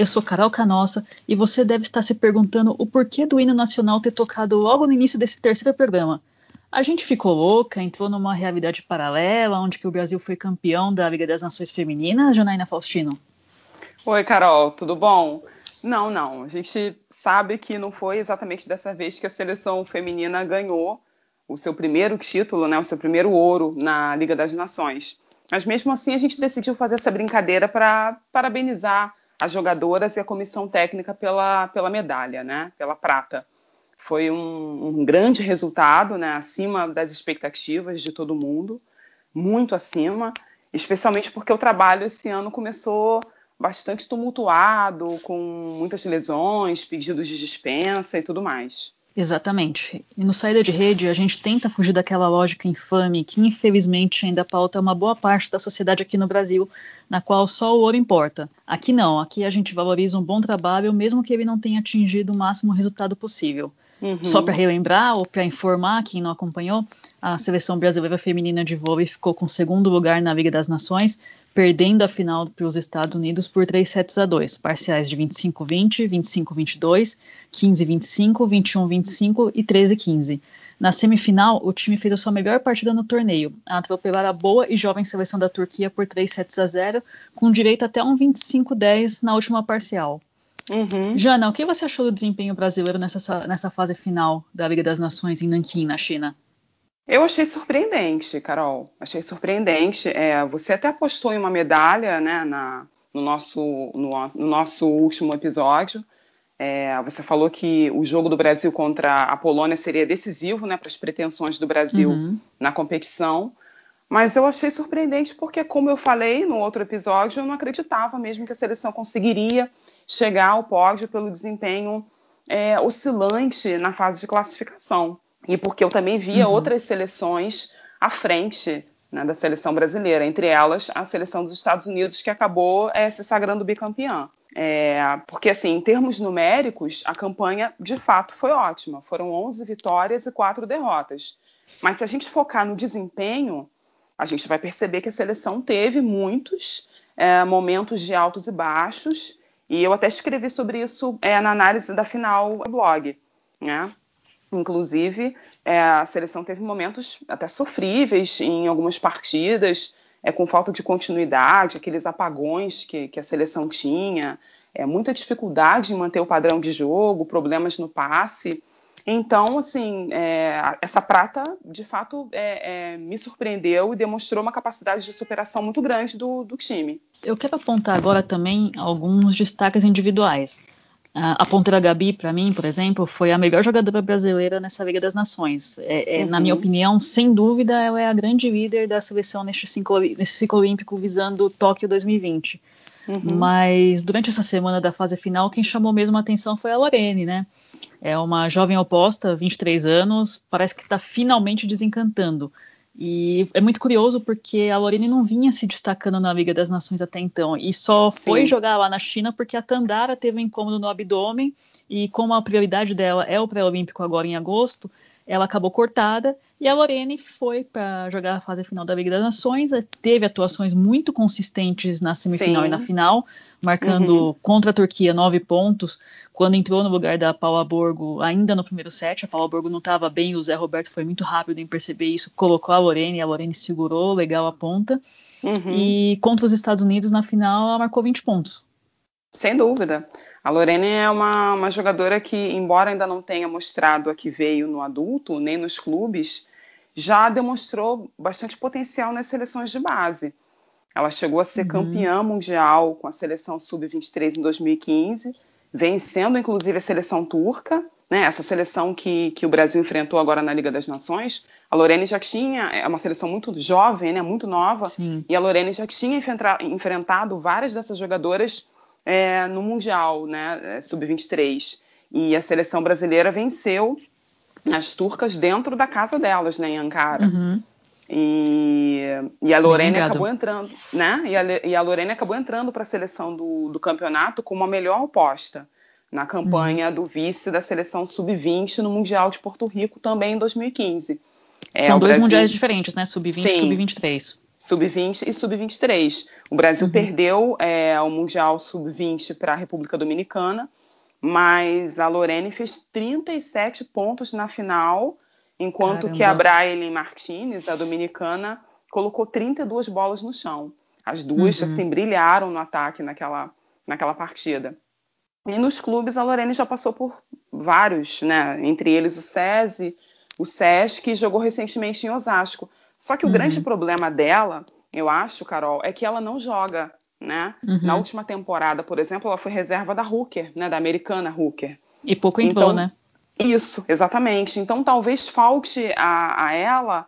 Eu sou Carol Canossa e você deve estar se perguntando o porquê do hino nacional ter tocado logo no início desse terceiro programa. A gente ficou louca, entrou numa realidade paralela, onde que o Brasil foi campeão da Liga das Nações Femininas, Janaína Faustino? Oi, Carol, tudo bom? Não, não. A gente sabe que não foi exatamente dessa vez que a seleção feminina ganhou o seu primeiro título, né, o seu primeiro ouro na Liga das Nações. Mas mesmo assim a gente decidiu fazer essa brincadeira para parabenizar as jogadoras e a comissão técnica pela, pela medalha, né, pela prata. Foi um, um grande resultado, né, acima das expectativas de todo mundo, muito acima, especialmente porque o trabalho esse ano começou bastante tumultuado, com muitas lesões, pedidos de dispensa e tudo mais. Exatamente. E no Saída de Rede, a gente tenta fugir daquela lógica infame que, infelizmente, ainda pauta uma boa parte da sociedade aqui no Brasil, na qual só o ouro importa. Aqui não, aqui a gente valoriza um bom trabalho, mesmo que ele não tenha atingido o máximo resultado possível. Uhum. Só para relembrar ou para informar quem não acompanhou, a seleção brasileira feminina de vôlei ficou com segundo lugar na Liga das Nações, perdendo a final para os Estados Unidos por 3 sets a 2, parciais de 25-20, 25-22, 15-25, 21-25 e 13-15. Na semifinal, o time fez a sua melhor partida no torneio, a atropelar a boa e jovem seleção da Turquia por 3 sets a 0, com direito até um 25-10 na última parcial. Uhum. Jana, o que você achou do desempenho brasileiro nessa, nessa fase final da Liga das Nações em Nanquim, na China? Eu achei surpreendente, Carol. Achei surpreendente. É, você até apostou em uma medalha né, na, no, nosso, no, no nosso último episódio. É, você falou que o jogo do Brasil contra a Polônia seria decisivo né, para as pretensões do Brasil uhum. na competição. Mas eu achei surpreendente porque, como eu falei no outro episódio, eu não acreditava mesmo que a seleção conseguiria chegar ao pódio pelo desempenho é, oscilante na fase de classificação e porque eu também via uhum. outras seleções à frente né, da seleção brasileira, entre elas a seleção dos Estados Unidos, que acabou é, se sagrando bicampeã. É, porque, assim, em termos numéricos, a campanha de fato foi ótima. Foram 11 vitórias e 4 derrotas. Mas se a gente focar no desempenho, a gente vai perceber que a seleção teve muitos é, momentos de altos e baixos. E eu até escrevi sobre isso é, na análise da final do blog. Né? Inclusive, é, a seleção teve momentos até sofríveis em algumas partidas, é, com falta de continuidade, aqueles apagões que, que a seleção tinha, é, muita dificuldade em manter o padrão de jogo, problemas no passe. Então, assim, é, essa prata, de fato, é, é, me surpreendeu e demonstrou uma capacidade de superação muito grande do, do time. Eu quero apontar agora também alguns destaques individuais. A ponteira Gabi, para mim, por exemplo, foi a melhor jogadora brasileira nessa Liga das Nações. É, é, uhum. Na minha opinião, sem dúvida, ela é a grande líder da seleção neste ciclo, nesse ciclo olímpico visando Tóquio 2020. Uhum. Mas durante essa semana da fase final, quem chamou mesmo a atenção foi a Lorene, né? É uma jovem oposta, 23 anos, parece que está finalmente desencantando. E é muito curioso porque a Lorene não vinha se destacando na Liga das Nações até então. E só foi Sim. jogar lá na China porque a Tandara teve um incômodo no abdômen. E como a prioridade dela é o pré-olímpico agora em agosto, ela acabou cortada. E a Lorene foi para jogar a fase final da Liga das Nações. Teve atuações muito consistentes na semifinal Sim. e na final marcando uhum. contra a Turquia nove pontos, quando entrou no lugar da Paula Borgo, ainda no primeiro set, a Paula Borgo não estava bem, o Zé Roberto foi muito rápido em perceber isso, colocou a Lorene, a Lorene segurou legal a ponta, uhum. e contra os Estados Unidos, na final, ela marcou 20 pontos. Sem dúvida. A Lorene é uma, uma jogadora que, embora ainda não tenha mostrado a que veio no adulto, nem nos clubes, já demonstrou bastante potencial nas seleções de base. Ela chegou a ser uhum. campeã mundial com a seleção sub-23 em 2015, vencendo inclusive a seleção turca, né, essa seleção que, que o Brasil enfrentou agora na Liga das Nações. A Lorene já tinha, é uma seleção muito jovem, né, muito nova, Sim. e a Lorene já tinha enfrentado várias dessas jogadoras é, no Mundial né, é, sub-23. E a seleção brasileira venceu as turcas dentro da casa delas, né, em Ankara. Uhum. E, e a Lorene acabou entrando, né? E a, e a Lorene acabou entrando para a seleção do, do campeonato como a melhor oposta na campanha uhum. do vice da seleção sub-20 no Mundial de Porto Rico também em 2015. É, São dois Brasil... mundiais diferentes, né? Sub-20 e sub-23. Sub-20 e sub-23. O Brasil uhum. perdeu é, o Mundial Sub-20 para a República Dominicana, mas a Lorene fez 37 pontos na final, enquanto Caramba. que a Braille Martinez, a dominicana, colocou 32 bolas no chão. As duas, uhum. assim, brilharam no ataque naquela, naquela partida. E nos clubes, a Lorene já passou por vários, né? Entre eles o SESI, o SESC, e jogou recentemente em Osasco. Só que o uhum. grande problema dela, eu acho, Carol, é que ela não joga, né? Uhum. Na última temporada, por exemplo, ela foi reserva da Hooker, né? Da americana Hooker. E pouco entrou, então, né? Isso, exatamente. Então talvez falte a, a ela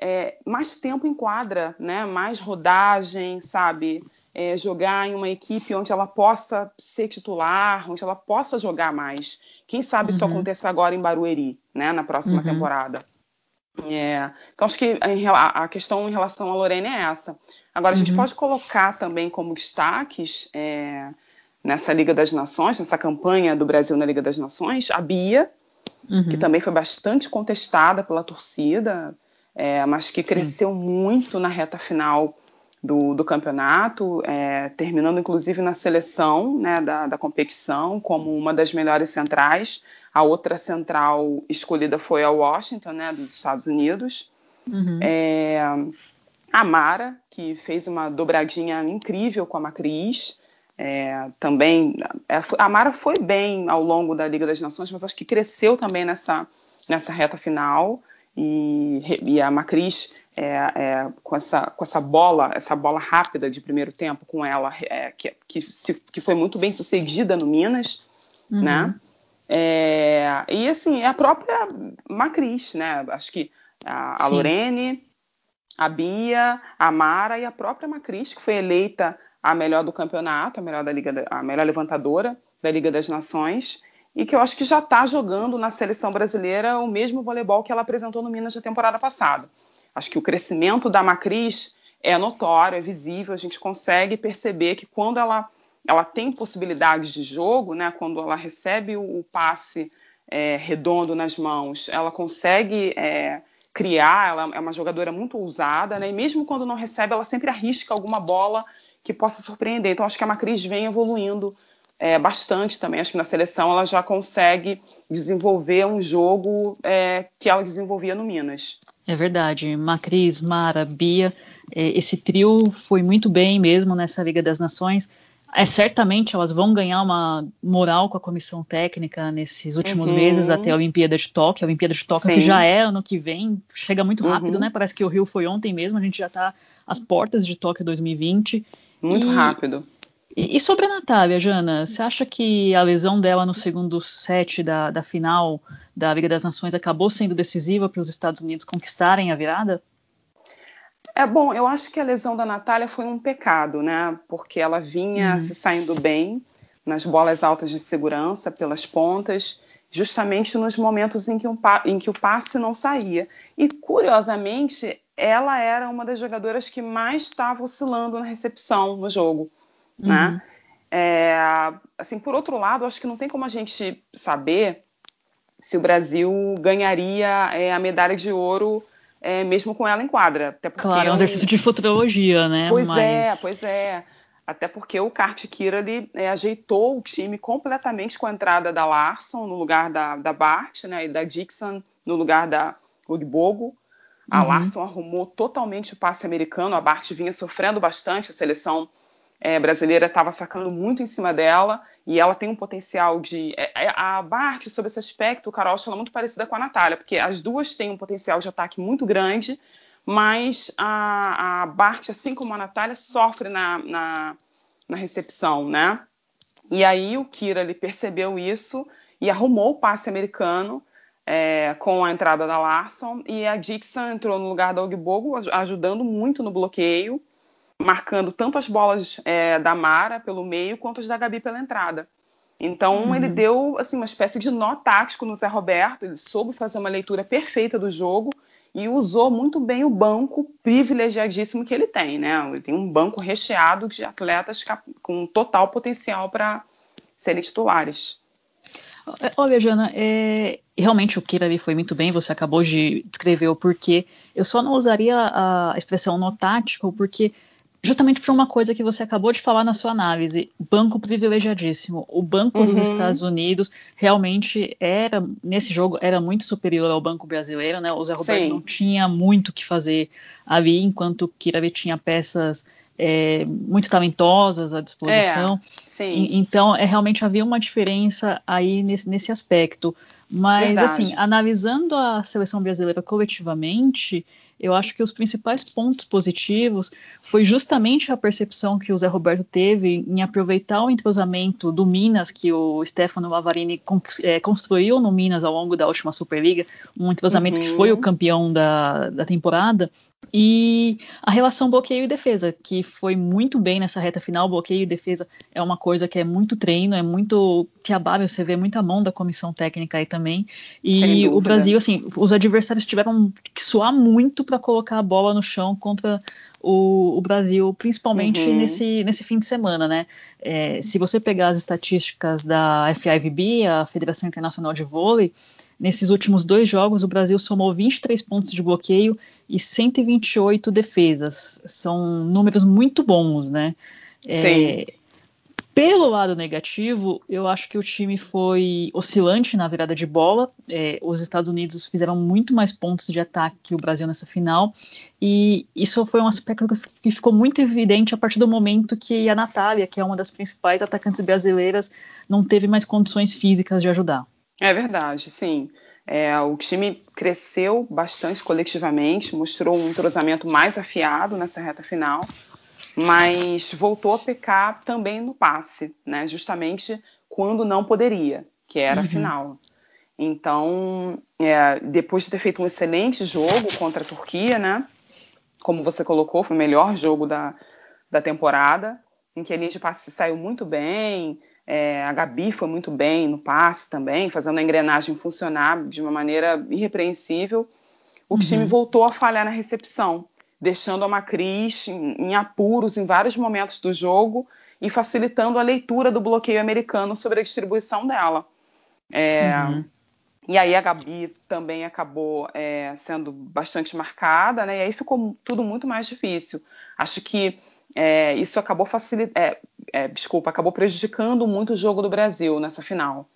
é, mais tempo em quadra, né? Mais rodagem, sabe? É, jogar em uma equipe onde ela possa ser titular, onde ela possa jogar mais. Quem sabe uhum. isso aconteça agora em Barueri, né? Na próxima uhum. temporada. É, então, acho que a, questão em relação a Lorena é essa. Agora, a gente uhum. pode colocar também como destaques é, nessa Liga das Nações, nessa campanha do Brasil na Liga das Nações, a Bia, uhum. que também foi bastante contestada pela torcida, é, mas que cresceu Sim. muito na reta final do, do campeonato, é, terminando inclusive na seleção né, da, da competição como uma das melhores centrais. A outra central escolhida foi a Washington, né, dos Estados Unidos. Uhum. É, a Mara, que fez uma dobradinha incrível com a Macris. É, também é, a Mara foi bem ao longo da Liga das Nações, mas acho que cresceu também nessa, nessa reta final. E, e a Macris, é, é, com, essa, com essa bola, essa bola rápida de primeiro tempo com ela, é, que, que, se, que foi muito bem sucedida no Minas, uhum. né? É, e assim, é a própria Macris, né? Acho que a, a Lorene, a Bia, a Mara e a própria Macris, que foi eleita a melhor do campeonato, a melhor, da Liga, a melhor levantadora da Liga das Nações, e que eu acho que já está jogando na seleção brasileira o mesmo voleibol que ela apresentou no Minas na temporada passada. Acho que o crescimento da Macris é notório, é visível, a gente consegue perceber que quando ela ela tem possibilidades de jogo, né? Quando ela recebe o, o passe é, redondo nas mãos, ela consegue é, criar. Ela é uma jogadora muito ousada, né? E mesmo quando não recebe, ela sempre arrisca alguma bola que possa surpreender. Então acho que a Macris vem evoluindo é, bastante também. Acho que na seleção ela já consegue desenvolver um jogo é, que ela desenvolvia no Minas. É verdade. Macris, Mara, Bia, é, esse trio foi muito bem mesmo nessa Liga das Nações é, certamente elas vão ganhar uma moral com a comissão técnica nesses últimos uhum. meses até a Olimpíada de Tóquio. A Olimpíada de Tóquio, Sim. que já é ano que vem, chega muito uhum. rápido, né? Parece que o Rio foi ontem mesmo, a gente já está às portas de Tóquio 2020. Muito e, rápido. E, e, sobre a Natália, Jana, você acha que a lesão dela no segundo set da, da final da Liga das Nações acabou sendo decisiva para os Estados Unidos conquistarem a virada? É bom, eu acho que a lesão da Natália foi um pecado, né? Porque ela vinha uhum. se saindo bem nas bolas altas de segurança, pelas pontas, justamente nos momentos em que, um, em que o passe não saía. E, curiosamente, ela era uma das jogadoras que mais estava oscilando na recepção no jogo? Uhum. né? É, assim, por outro lado, acho que não tem como a gente saber se o Brasil ganharia é, a medalha de ouro é, mesmo com ela em quadra. Até porque claro, é um exercício de futurologia, né? Pois Mas... é, pois é. Até porque o Kart Kira ele, é, ajeitou o time completamente com a entrada da Larson no lugar da, da Bart, né? E da Dixon no lugar da Ugbogo. A uhum. Larson arrumou totalmente o passe americano, a Bart vinha sofrendo bastante, a seleção é, brasileira estava sacando muito em cima dela e ela tem um potencial de. É, é a Bart, sobre esse aspecto, o Carol, ela é muito parecida com a Natália, porque as duas têm um potencial de ataque muito grande, mas a, a Bart, assim como a Natália, sofre na, na, na recepção, né? E aí o Kira ele percebeu isso e arrumou o passe americano é, com a entrada da Larson e a Dixon entrou no lugar da Ogbogo, ajudando muito no bloqueio marcando tanto as bolas é, da Mara pelo meio quanto as da Gabi pela entrada. Então uhum. ele deu assim uma espécie de nó tático no Zé Roberto, ele soube fazer uma leitura perfeita do jogo e usou muito bem o banco privilegiadíssimo que ele tem, né? Ele tem um banco recheado de atletas com total potencial para serem titulares. Olha, Jana, é, realmente o Kira ali foi muito bem, você acabou de descrever o porquê. Eu só não usaria a expressão no tático, porque justamente por uma coisa que você acabou de falar na sua análise, banco privilegiadíssimo. O banco uhum. dos Estados Unidos realmente era, nesse jogo, era muito superior ao banco brasileiro, né? O Zé Roberto Sim. não tinha muito o que fazer ali, enquanto o tinha peças é, muito talentosas à disposição. É, então, é, realmente havia uma diferença aí nesse, nesse aspecto. Mas, Verdade. assim, analisando a seleção brasileira coletivamente, eu acho que os principais pontos positivos foi justamente a percepção que o Zé Roberto teve em aproveitar o entrosamento do Minas, que o Stefano Lavarini é, construiu no Minas ao longo da última Superliga, um entrosamento uhum. que foi o campeão da, da temporada, e a relação bloqueio e defesa, que foi muito bem nessa reta final. Bloqueio e defesa é uma coisa que é muito treino, é muito fiabável, você vê muita mão da comissão técnica aí também. E o Brasil, assim, os adversários tiveram que suar muito para colocar a bola no chão contra o, o Brasil, principalmente uhum. nesse, nesse fim de semana, né? É, se você pegar as estatísticas da FIVB, a Federação Internacional de Vôlei, nesses últimos dois jogos o Brasil somou 23 pontos de bloqueio e 128 defesas. São números muito bons, né? É, pelo lado negativo, eu acho que o time foi oscilante na virada de bola. É, os Estados Unidos fizeram muito mais pontos de ataque que o Brasil nessa final. E isso foi um aspecto que ficou muito evidente a partir do momento que a Natália, que é uma das principais atacantes brasileiras, não teve mais condições físicas de ajudar. É verdade, sim. É, o time cresceu bastante coletivamente, mostrou um entrosamento mais afiado nessa reta final, mas voltou a pecar também no passe, né? justamente quando não poderia, que era uhum. a final. Então, é, depois de ter feito um excelente jogo contra a Turquia, né? como você colocou, foi o melhor jogo da, da temporada, em que a linha de passe saiu muito bem, é, a Gabi foi muito bem no passe também, fazendo a engrenagem funcionar de uma maneira irrepreensível. O uhum. time voltou a falhar na recepção, deixando a Macris em, em apuros em vários momentos do jogo e facilitando a leitura do bloqueio americano sobre a distribuição dela. É, uhum. E aí a Gabi também acabou é, sendo bastante marcada, né? E aí ficou tudo muito mais difícil. Acho que é, isso acabou facilitando, é, é, desculpa, acabou prejudicando muito o jogo do Brasil nessa final.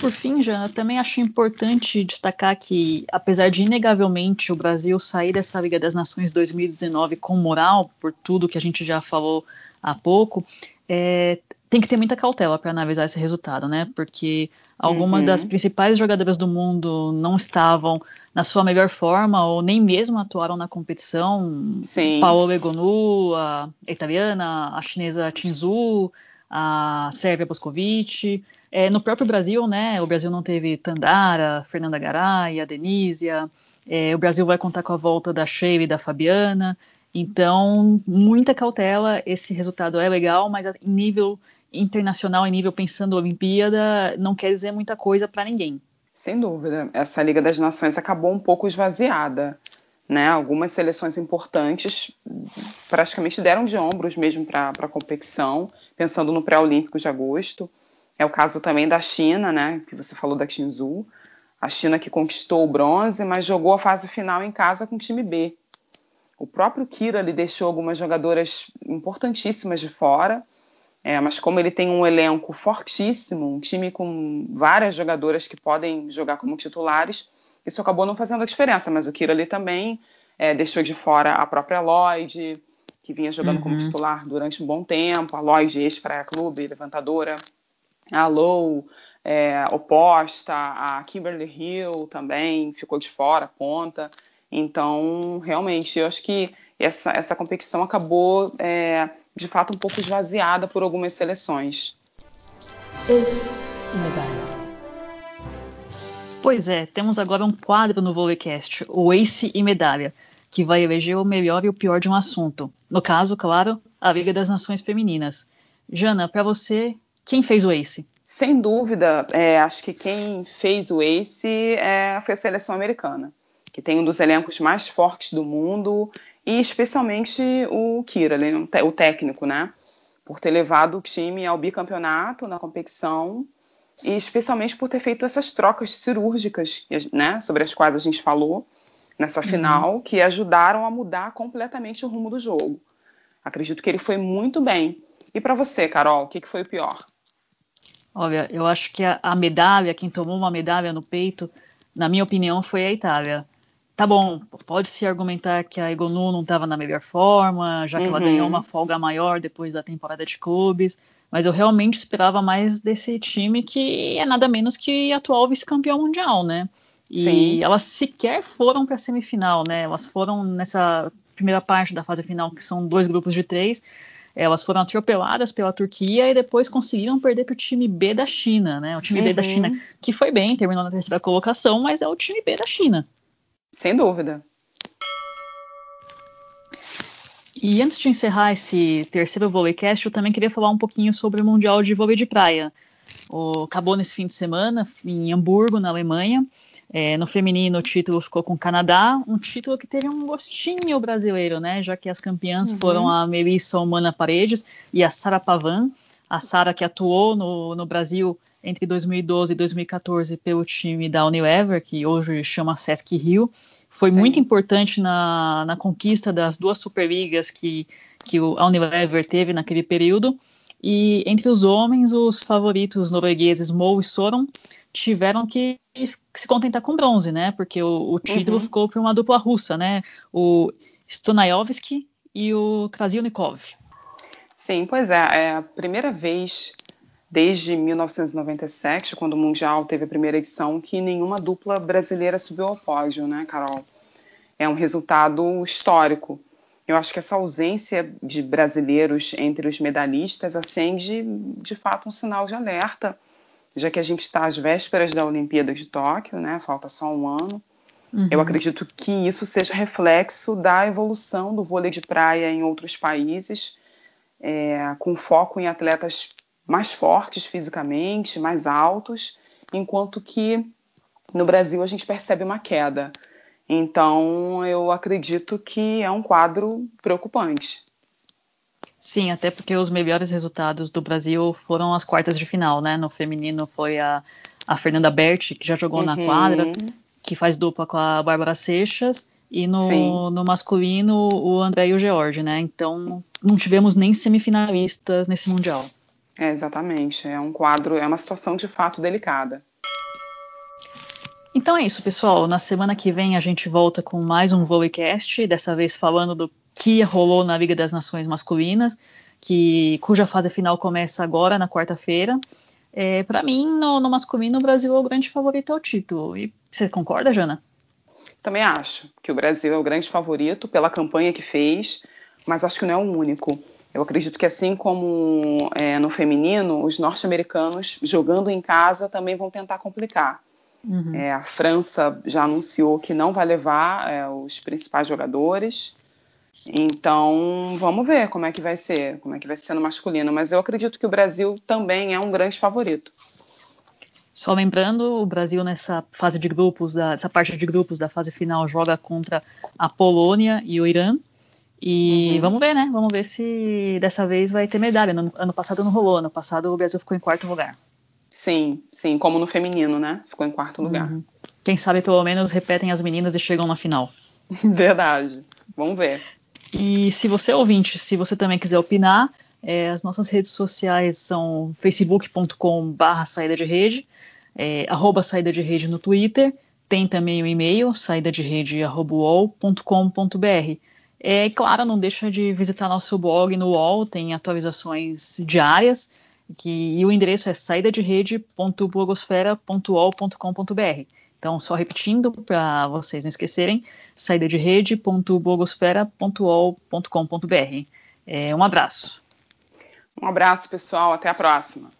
Por fim, Jana, também acho importante destacar que, apesar de inegavelmente o Brasil sair dessa Liga das Nações 2019 com moral, por tudo que a gente já falou há pouco, é, tem que ter muita cautela para analisar esse resultado, né? Porque algumas uhum. das principais jogadoras do mundo não estavam na sua melhor forma ou nem mesmo atuaram na competição. Sim. Paola Egonu, a italiana, a chinesa Tinzu, a Sérvia Boscovic. É, no próprio Brasil, né, o Brasil não teve Tandara, Fernanda Garay, a Denísia. É, o Brasil vai contar com a volta da Sheila e da Fabiana. Então, muita cautela. Esse resultado é legal, mas em nível internacional, em nível pensando Olimpíada, não quer dizer muita coisa para ninguém. Sem dúvida. Essa Liga das Nações acabou um pouco esvaziada. Né? Algumas seleções importantes praticamente deram de ombros mesmo para a competição, pensando no pré-olímpico de agosto. É o caso também da China, né? que você falou da Tinzu. A China que conquistou o bronze, mas jogou a fase final em casa com o time B. O próprio Kira lhe deixou algumas jogadoras importantíssimas de fora é, mas como ele tem um elenco fortíssimo, um time com várias jogadoras que podem jogar como titulares, isso acabou não fazendo a diferença. Mas o Kira ali também é, deixou de fora a própria Lloyd, que vinha jogando uhum. como titular durante um bom tempo, a Lloyd, ex-Praia Clube, levantadora, a Low, é, oposta, a Kimberly Hill também ficou de fora, ponta. Então, realmente, eu acho que essa, essa competição acabou é, de fato um pouco esvaziada por algumas seleções. Esse medalha. Pois é, temos agora um quadro no Volecast, o Ace e Medalha, que vai eleger o melhor e o pior de um assunto. No caso, claro, a Liga das Nações Femininas. Jana, para você, quem fez o Ace? Sem dúvida, é, acho que quem fez o Ace é, foi a seleção americana, que tem um dos elencos mais fortes do mundo e especialmente o Kira, o técnico, né? Por ter levado o time ao bicampeonato na competição e especialmente por ter feito essas trocas cirúrgicas, né, sobre as quais a gente falou nessa uhum. final, uhum. que ajudaram a mudar completamente o rumo do jogo. Acredito que ele foi muito bem. E para você, Carol, o que, que foi o pior? Olha, eu acho que a, a, medalha, quem tomou uma medalha no peito, na minha opinião, foi a Itália. Tá bom, pode-se argumentar que a Egonu não estava na melhor forma, já que uhum. ela ganhou uma folga maior depois da temporada de clubes, mas eu realmente esperava mais desse time que é nada menos que atual vice-campeão mundial, né? E Sim. elas sequer foram para a semifinal, né? Elas foram nessa primeira parte da fase final, que são dois grupos de três, elas foram atropeladas pela Turquia e depois conseguiram perder para o time B da China, né? O time uhum. B da uhum. China, que foi bem, terminou na terceira colocação, mas é o time B da China. Sem dúvida. E antes de encerrar esse terceiro Volleycast, eu também queria falar um pouquinho sobre o Mundial de Vôlei de Praia. O, acabou nesse fim de semana em Hamburgo, na Alemanha. É, no feminino, o título ficou com o Canadá, um título que teve um gostinho brasileiro, né? Já que as campeãs uhum. foram a Melissa Humana Paredes e a Sara Pavan. A Sara que atuou no, no Brasil entre 2012 e 2014 pelo time da Unilever, que hoje chama Sesc Rio. Foi Sim. muito importante na, na conquista das duas Superligas que, que a Unilever teve naquele período. E entre os homens, os favoritos noruegueses Mo e Soron tiveram que se contentar com bronze, né? Porque o, o título uhum. ficou para uma dupla russa, né? O Stonayovsky e o Krasilnikov. Sim, pois é. É a primeira vez desde 1997, quando o Mundial teve a primeira edição, que nenhuma dupla brasileira subiu ao pódio, né, Carol? É um resultado histórico. Eu acho que essa ausência de brasileiros entre os medalhistas acende, de fato, um sinal de alerta já que a gente está às vésperas da Olimpíada de Tóquio, né? Falta só um ano. Uhum. Eu acredito que isso seja reflexo da evolução do vôlei de praia em outros países, é, com foco em atletas mais fortes fisicamente, mais altos, enquanto que no Brasil a gente percebe uma queda. Então, eu acredito que é um quadro preocupante. Sim, até porque os melhores resultados do Brasil foram as quartas de final, né? No feminino foi a, a Fernanda Berti, que já jogou uhum. na quadra, que faz dupla com a Bárbara Seixas, e no, no masculino o André e o George, né? Então não tivemos nem semifinalistas nesse Mundial. É, exatamente. É um quadro, é uma situação de fato delicada. Então é isso, pessoal. Na semana que vem a gente volta com mais um Volleycast, dessa vez falando do que rolou na Liga das Nações Masculinas, que cuja fase final começa agora, na quarta-feira. É, para mim, no, no, masculino, o Brasil é o grande favorito ao título. E você concorda, Jana? Também acho que o Brasil é o grande favorito pela campanha que fez, mas acho que não é o único. Eu acredito que, assim como é, no feminino, os norte-americanos jogando em casa também vão tentar complicar. Uhum. É, a França já anunciou que não vai levar é, os principais jogadores. Então, vamos ver como é que vai ser, como é que vai ser no masculino. Mas eu acredito que o Brasil também é um grande favorito. Só lembrando, o Brasil nessa fase de grupos, da, essa parte de grupos da fase final joga contra a Polônia e o Irã. E uhum. vamos ver, né? Vamos ver se dessa vez vai ter medalha. No, ano passado não rolou, ano passado o Brasil ficou em quarto lugar. Sim, sim, como no feminino, né? Ficou em quarto lugar. Uhum. Quem sabe pelo menos repetem as meninas e chegam na final. Verdade. Vamos ver. E se você é ouvinte, se você também quiser opinar, é, as nossas redes sociais são facebook.com barra saída de rede, é, arroba saída de rede no Twitter, tem também o e-mail, saída de rede arroba É claro, não deixa de visitar nosso blog no UOL, tem atualizações diárias, que, e o endereço é saída de. Então, só repetindo para vocês não esquecerem, saída de. É, um abraço. Um abraço, pessoal. Até a próxima.